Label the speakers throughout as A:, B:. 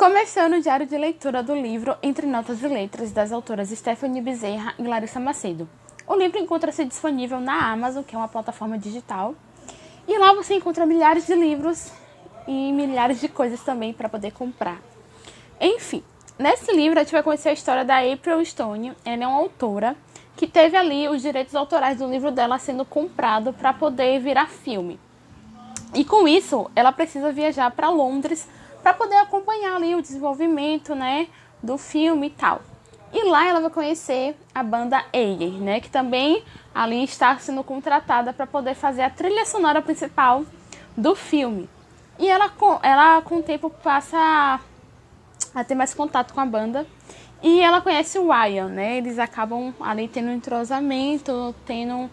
A: Começando o diário de leitura do livro Entre Notas e Letras, das autoras Stephanie Bezerra e Larissa Macedo. O livro encontra-se disponível na Amazon, que é uma plataforma digital, e lá você encontra milhares de livros e milhares de coisas também para poder comprar. Enfim, nesse livro a gente vai conhecer a história da April Stone. Ela é uma autora que teve ali os direitos autorais do livro dela sendo comprado para poder virar filme. E com isso, ela precisa viajar para Londres para poder acompanhar ali o desenvolvimento, né, do filme e tal. E lá ela vai conhecer a banda Ayer, né, que também ali está sendo contratada para poder fazer a trilha sonora principal do filme. E ela, ela com o tempo passa a ter mais contato com a banda e ela conhece o Ryan, né? Eles acabam ali tendo um entrosamento, tendo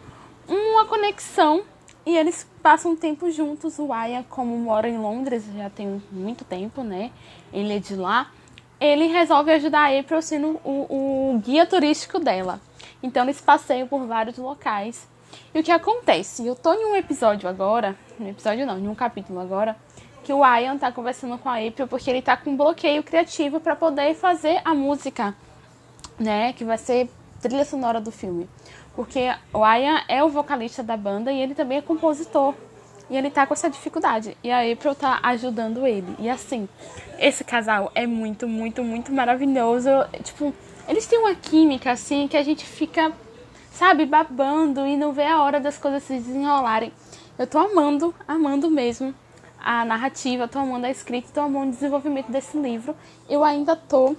A: uma conexão e eles passam um tempo juntos. O Ryan, como mora em Londres já tem muito tempo, né? Ele é de lá. Ele resolve ajudar a April sendo o, o guia turístico dela. Então eles passeiam por vários locais. E o que acontece? Eu tô em um episódio agora, no episódio não, em um capítulo agora, que o Ian tá conversando com a April porque ele tá com um bloqueio criativo para poder fazer a música, né, que vai ser trilha sonora do filme. Porque o Ian é o vocalista da banda e ele também é compositor. E ele tá com essa dificuldade. E a April tá ajudando ele. E assim, esse casal é muito, muito, muito maravilhoso. Tipo, eles têm uma química assim que a gente fica, sabe, babando e não vê a hora das coisas se desenrolarem. Eu tô amando, amando mesmo a narrativa, tô amando a escrita, tô amando o desenvolvimento desse livro. Eu ainda tô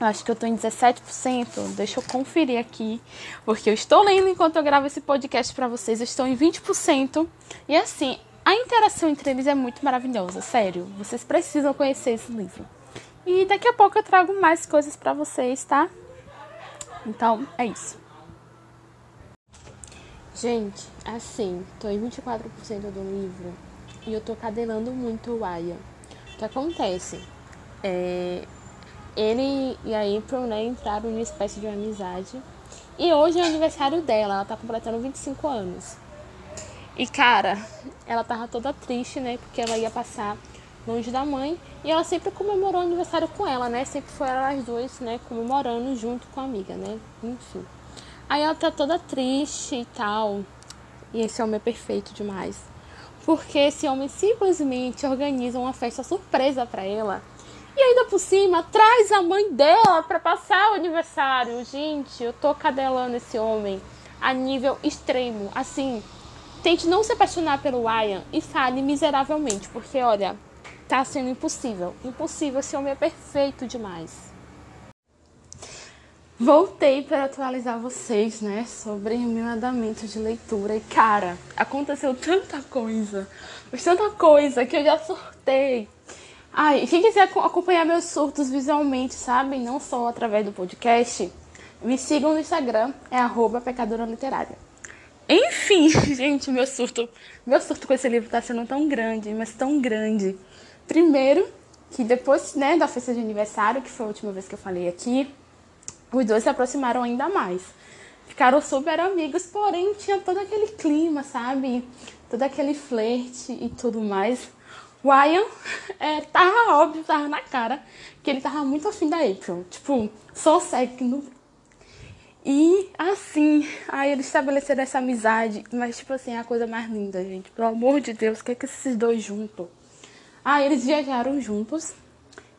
A: acho que eu tô em 17%. Deixa eu conferir aqui, porque eu estou lendo enquanto eu gravo esse podcast para vocês. Eu estou em 20%. E assim, a interação entre eles é muito maravilhosa, sério. Vocês precisam conhecer esse livro. E daqui a pouco eu trago mais coisas para vocês, tá? Então, é isso. Gente, assim, tô em 24% do livro e eu tô cadelando muito o Aya. O que acontece? É, ele e a April, né, entraram em uma espécie de amizade. E hoje é o aniversário dela, ela tá completando 25 anos. E cara, ela tava toda triste, né, porque ela ia passar longe da mãe. E ela sempre comemorou o aniversário com ela, né? Sempre foi elas duas, né, comemorando junto com a amiga, né? Enfim. Aí ela tá toda triste e tal. E esse homem é perfeito demais porque esse homem simplesmente organiza uma festa surpresa para ela. E ainda por cima, traz a mãe dela para passar o aniversário. Gente, eu tô cadelando esse homem a nível extremo. Assim, tente não se apaixonar pelo Ryan e fale miseravelmente, porque olha, tá sendo impossível. Impossível, esse homem é perfeito demais. Voltei para atualizar vocês, né, sobre o meu andamento de leitura. E cara, aconteceu tanta coisa, mas tanta coisa que eu já surtei. Ai, quem quiser acompanhar meus surtos visualmente, sabem, não só através do podcast, me sigam no Instagram, é arroba pecadora literária. Enfim, gente, meu surto, meu surto com esse livro tá sendo tão grande, mas tão grande. Primeiro, que depois, né, da festa de aniversário, que foi a última vez que eu falei aqui, os dois se aproximaram ainda mais. Ficaram super amigos, porém tinha todo aquele clima, sabe? Todo aquele flerte e tudo mais. O Ian é, tava óbvio, tava na cara que ele tava muito afim da April. Tipo, só século. E assim, aí eles estabeleceram essa amizade. Mas, tipo assim, é a coisa mais linda, gente. Pelo amor de Deus, o que é que esses dois juntos? Ah, eles viajaram juntos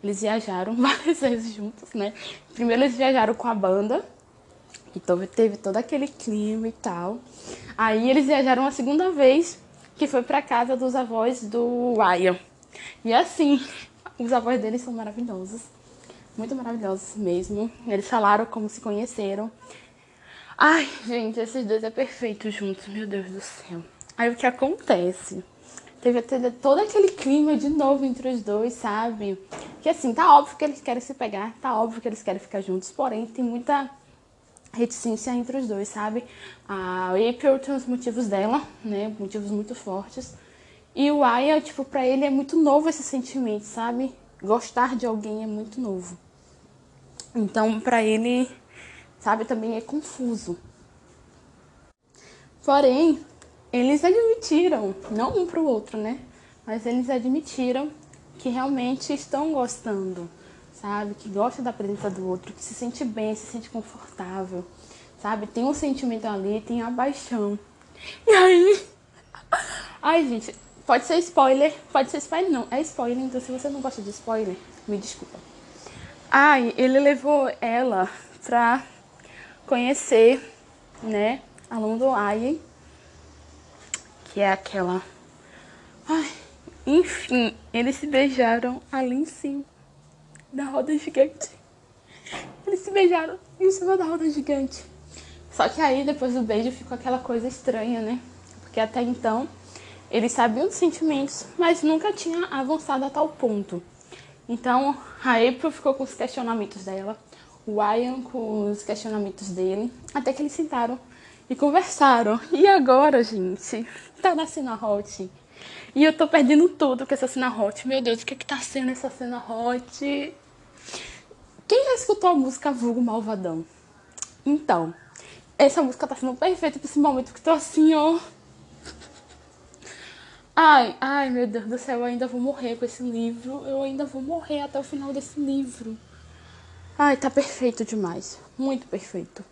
A: eles viajaram várias vezes juntos, né? Primeiro eles viajaram com a banda, então teve todo aquele clima e tal. Aí eles viajaram a segunda vez, que foi para casa dos avós do Ryan. E assim, os avós deles são maravilhosos. Muito maravilhosos mesmo. Eles falaram como se conheceram. Ai, gente, esses dois é perfeito juntos, meu Deus do céu. Aí o que acontece? Teve todo aquele clima de novo entre os dois, sabe? Que assim, tá óbvio que eles querem se pegar, tá óbvio que eles querem ficar juntos, porém tem muita reticência entre os dois, sabe? A April tem os motivos dela, né? Motivos muito fortes. E o Aya, tipo, pra ele é muito novo esse sentimento, sabe? Gostar de alguém é muito novo. Então, pra ele, sabe, também é confuso. Porém, eles admitiram, não um pro outro, né? Mas eles admitiram que realmente estão gostando, sabe? Que gosta da presença do outro, que se sente bem, se sente confortável, sabe? Tem um sentimento ali, tem a paixão. E aí. Ai, gente, pode ser spoiler, pode ser spoiler, não, é spoiler, então se você não gosta de spoiler, me desculpa. Ai, ele levou ela pra conhecer, né, a London Eye, que é aquela. Ai, enfim, eles se beijaram ali em cima da roda gigante. Eles se beijaram em cima da roda gigante. Só que aí, depois do beijo, ficou aquela coisa estranha, né? Porque até então eles sabiam dos sentimentos, mas nunca tinha avançado a tal ponto. Então a April ficou com os questionamentos dela, o Ryan com os questionamentos dele, até que eles sentaram e conversaram. E agora, gente, tá na cena hot. E eu tô perdendo tudo com essa cena hot. Meu Deus, o que é que tá sendo essa cena hot? Quem já escutou a música Vulgo Malvadão? Então, essa música tá sendo perfeita pra esse momento que tô assim, ó. Ai, ai, meu Deus do céu, eu ainda vou morrer com esse livro. Eu ainda vou morrer até o final desse livro. Ai, tá perfeito demais. Muito perfeito.